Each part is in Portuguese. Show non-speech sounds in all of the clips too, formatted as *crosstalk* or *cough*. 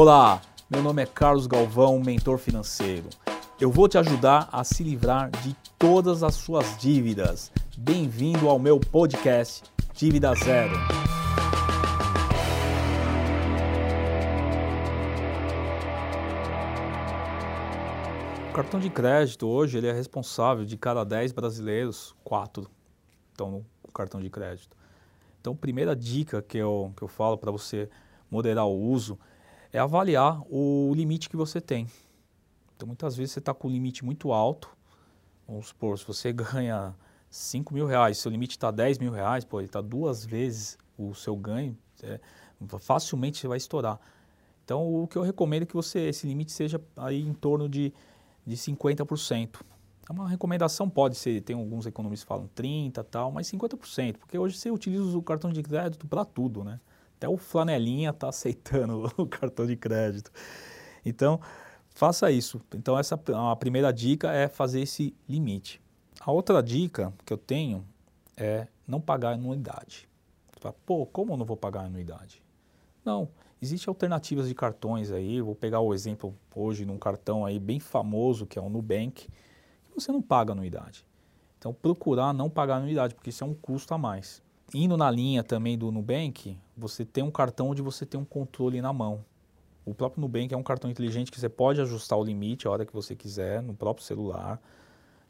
Olá, meu nome é Carlos Galvão, mentor financeiro. Eu vou te ajudar a se livrar de todas as suas dívidas. Bem-vindo ao meu podcast Dívida Zero. O cartão de crédito hoje ele é responsável de cada 10 brasileiros, 4 estão no cartão de crédito. Então, primeira dica que eu, que eu falo para você moderar o uso é avaliar o limite que você tem. Então, muitas vezes você está com um limite muito alto. Vamos supor, se você *laughs* ganha 5 mil reais, seu limite está 10 mil reais, pô, ele está duas vezes o seu ganho, é, facilmente você vai estourar. Então, o que eu recomendo é que você, esse limite seja aí em torno de, de 50%. É uma recomendação pode ser, tem alguns economistas que falam 30 tal, mas 50%, porque hoje você utiliza o cartão de crédito para tudo, né? Até o flanelinha está aceitando *laughs* o cartão de crédito. Então, faça isso. Então, essa a primeira dica é fazer esse limite. A outra dica que eu tenho é não pagar anuidade. Você fala, pô, como eu não vou pagar anuidade? Não, existem alternativas de cartões aí. Vou pegar o exemplo hoje num cartão aí bem famoso que é o Nubank você não paga anuidade. Então, procurar não pagar anuidade, porque isso é um custo a mais. Indo na linha também do Nubank, você tem um cartão onde você tem um controle na mão. O próprio Nubank é um cartão inteligente que você pode ajustar o limite a hora que você quiser, no próprio celular.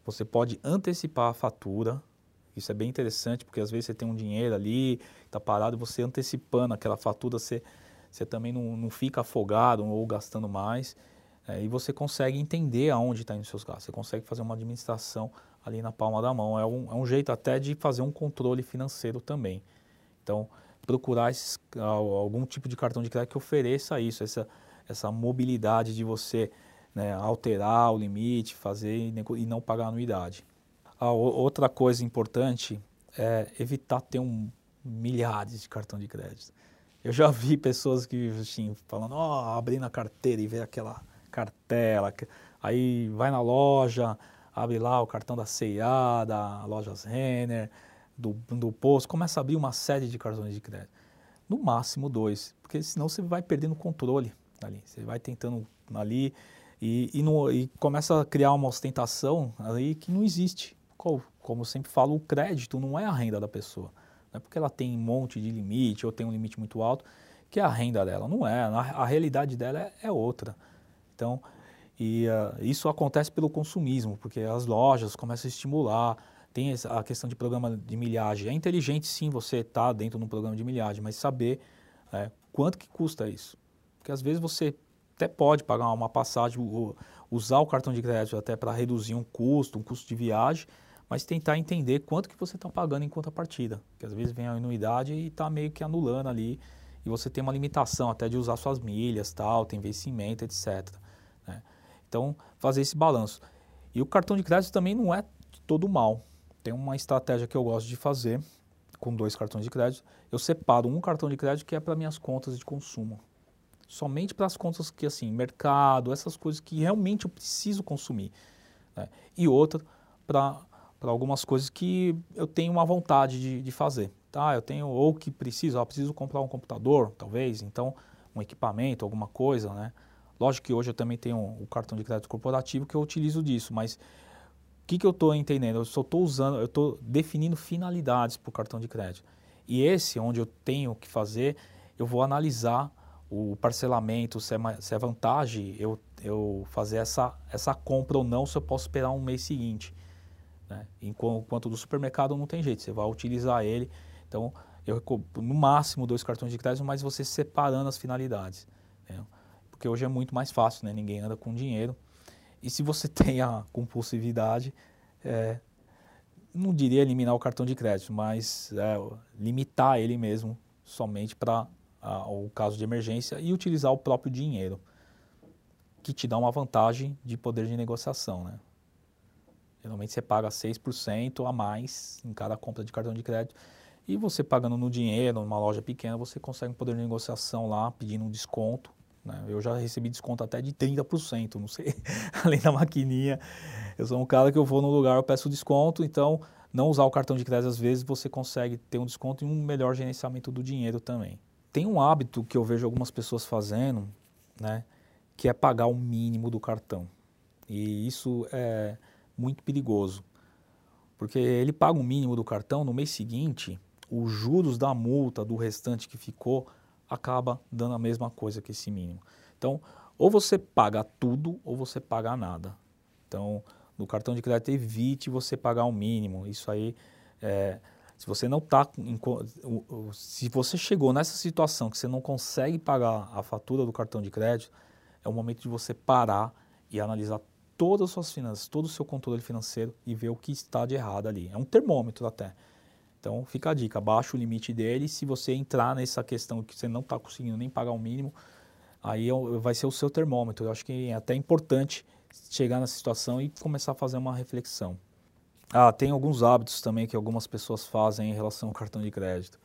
Você pode antecipar a fatura. Isso é bem interessante, porque às vezes você tem um dinheiro ali, está parado, você antecipando aquela fatura, você, você também não, não fica afogado ou gastando mais. É, e você consegue entender aonde está indo os seus gastos. Você consegue fazer uma administração ali na palma da mão. É um, é um jeito até de fazer um controle financeiro também. Então, procurar esses, algum tipo de cartão de crédito que ofereça isso, essa, essa mobilidade de você né, alterar o limite, fazer e não pagar anuidade. A outra coisa importante é evitar ter um, milhares de cartão de crédito. Eu já vi pessoas que assim, falando, ó, oh, abrindo a carteira e ver aquela cartela. Aí vai na loja, abre lá o cartão da C&A, da Lojas Renner, do, do Posto, começa a abrir uma série de cartões de crédito. No máximo dois, porque senão você vai perdendo controle ali. Você vai tentando ali e, e, no, e começa a criar uma ostentação ali que não existe. Como, como eu sempre falo, o crédito não é a renda da pessoa. Não é porque ela tem um monte de limite ou tem um limite muito alto que é a renda dela. Não é. A, a realidade dela é, é outra. Então, e uh, isso acontece pelo consumismo, porque as lojas começam a estimular, tem a questão de programa de milhagem. É inteligente sim você estar tá dentro de um programa de milhagem, mas saber é, quanto que custa isso. Porque às vezes você até pode pagar uma passagem, usar o cartão de crédito até para reduzir um custo, um custo de viagem, mas tentar entender quanto que você está pagando em contrapartida. Porque às vezes vem a anuidade e está meio que anulando ali, e você tem uma limitação até de usar suas milhas, tal, tem vencimento, etc. Então, fazer esse balanço. E o cartão de crédito também não é todo mal. Tem uma estratégia que eu gosto de fazer com dois cartões de crédito. Eu separo um cartão de crédito que é para minhas contas de consumo. Somente para as contas que, assim, mercado, essas coisas que realmente eu preciso consumir. Né? E outro para algumas coisas que eu tenho uma vontade de, de fazer. Tá? Eu tenho, ou que preciso, preciso comprar um computador, talvez, então um equipamento, alguma coisa, né? Lógico que hoje eu também tenho o cartão de crédito corporativo que eu utilizo disso, mas o que, que eu estou entendendo? Eu só estou usando, eu estou definindo finalidades para o cartão de crédito. E esse, onde eu tenho que fazer, eu vou analisar o parcelamento, se é, se é vantagem eu, eu fazer essa, essa compra ou não, se eu posso esperar um mês seguinte. Né? Enquanto do supermercado não tem jeito, você vai utilizar ele. Então, eu no máximo dois cartões de crédito, mas você separando as finalidades. Né? Porque hoje é muito mais fácil, né? Ninguém anda com dinheiro. E se você *laughs* tem a compulsividade, é, não diria eliminar o cartão de crédito, mas é, limitar ele mesmo somente para o caso de emergência e utilizar o próprio dinheiro, que te dá uma vantagem de poder de negociação, né? Geralmente você paga 6% a mais em cada compra de cartão de crédito. E você pagando no dinheiro, numa loja pequena, você consegue um poder de negociação lá, pedindo um desconto né? Eu já recebi desconto até de 30%, não sei, *laughs* além da maquininha. Eu sou um cara que eu vou no lugar, eu peço desconto, então não usar o cartão de crédito às vezes você consegue ter um desconto e um melhor gerenciamento do dinheiro também. Tem um hábito que eu vejo algumas pessoas fazendo, né, que é pagar o mínimo do cartão. E isso é muito perigoso, porque ele paga o mínimo do cartão, no mês seguinte, os juros da multa do restante que ficou acaba dando a mesma coisa que esse mínimo. Então, ou você paga tudo ou você paga nada. Então, no cartão de crédito, evite você pagar o mínimo. Isso aí, é, se você não está. Se você chegou nessa situação que você não consegue pagar a fatura do cartão de crédito, é o momento de você parar e analisar todas as suas finanças, todo o seu controle financeiro e ver o que está de errado ali. É um termômetro até. Então fica a dica, baixa o limite dele. Se você entrar nessa questão que você não está conseguindo nem pagar o mínimo, aí é vai ser o seu termômetro. Eu acho que é até importante chegar nessa situação e começar a fazer uma reflexão. Ah, tem alguns hábitos também que algumas pessoas fazem em relação ao cartão de crédito.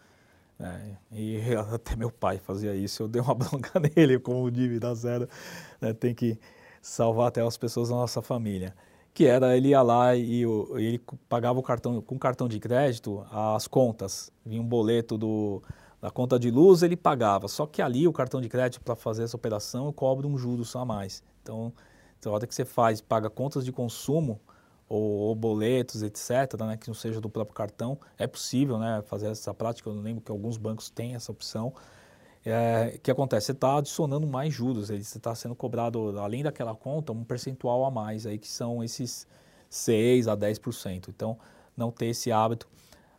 É, e *laughs* até meu pai fazia isso, eu dei uma *laughs* bronca nele, como dívida zero, né, tem que salvar até as pessoas da nossa família. Que era, ele ia lá e, ele pagava o cartão, com cartão de crédito as contas. Vinha um boleto do, da conta de luz, ele pagava. Só que ali o cartão de crédito, para fazer essa operação, cobra um juros a mais. Então, então, a hora que você faz, paga contas de consumo, ou, ou, boletos, etc., né, que não seja do próprio cartão, é possível né, fazer essa prática. Eu lembro que alguns bancos têm essa opção. É, que acontece? Você está adicionando mais juros, você está sendo cobrado, além daquela conta, um percentual a mais, aí, que são esses 6 a 10%. Então, não ter esse hábito.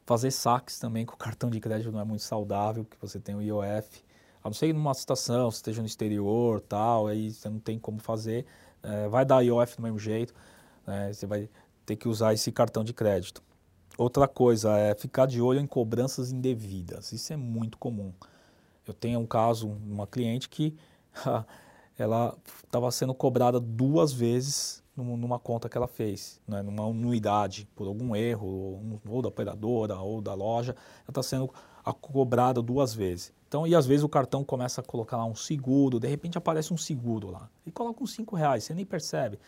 Fazer saques também com cartão de crédito não é muito saudável, porque você tem o IOF. A não ser numa situação, você esteja no exterior, tal, aí você não tem como fazer, é, vai dar IOF do mesmo jeito, né, você vai ter que usar esse cartão de crédito. Outra coisa é ficar de olho em cobranças indevidas. Isso é muito comum. Eu tenho um caso, uma cliente que *laughs* ela estava sendo cobrada duas vezes numa conta que ela fez, né, numa anuidade, por algum erro, ou da operadora ou da loja, ela está sendo cobrada duas vezes. Então, e às vezes o cartão começa a colocar lá um seguro, de repente aparece um seguro lá, e coloca uns cinco reais, você nem percebe.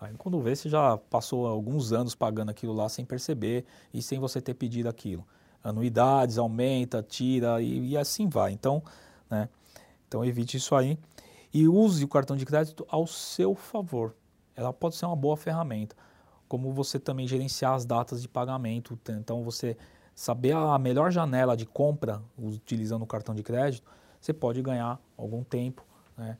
Aí quando vê, você já passou alguns anos pagando aquilo lá sem perceber e sem você ter pedido aquilo anuidades, aumenta, tira e, e assim vai. Então, né? Então evite isso aí e use o cartão de crédito ao seu favor. Ela pode ser uma boa ferramenta, como você também gerenciar as datas de pagamento. Então você saber a melhor janela de compra utilizando o cartão de crédito, você pode ganhar algum tempo, né?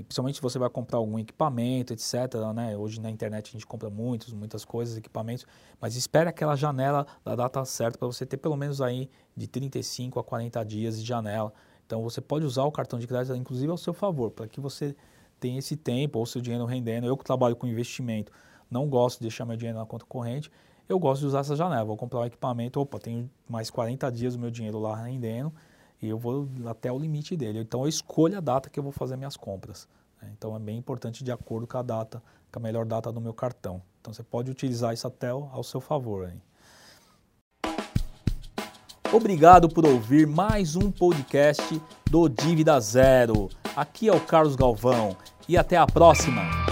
E principalmente se você vai comprar algum equipamento, etc. Né? Hoje na internet a gente compra muitos, muitas coisas, equipamentos, mas espere aquela janela da data certa para você ter pelo menos aí de 35 a 40 dias de janela. Então você pode usar o cartão de crédito, inclusive ao seu favor, para que você tenha esse tempo ou seu dinheiro rendendo. Eu que trabalho com investimento, não gosto de deixar meu dinheiro na conta corrente, eu gosto de usar essa janela. Vou comprar um equipamento, opa, tenho mais 40 dias o meu dinheiro lá rendendo e eu vou até o limite dele. Então eu escolho a data que eu vou fazer minhas compras. Né? Então é bem importante de acordo com a data, com a melhor data do meu cartão. Então você pode utilizar isso até ao seu favor. Hein? Obrigado por ouvir mais um podcast do Dívida Zero. Aqui é o Carlos Galvão e até a próxima.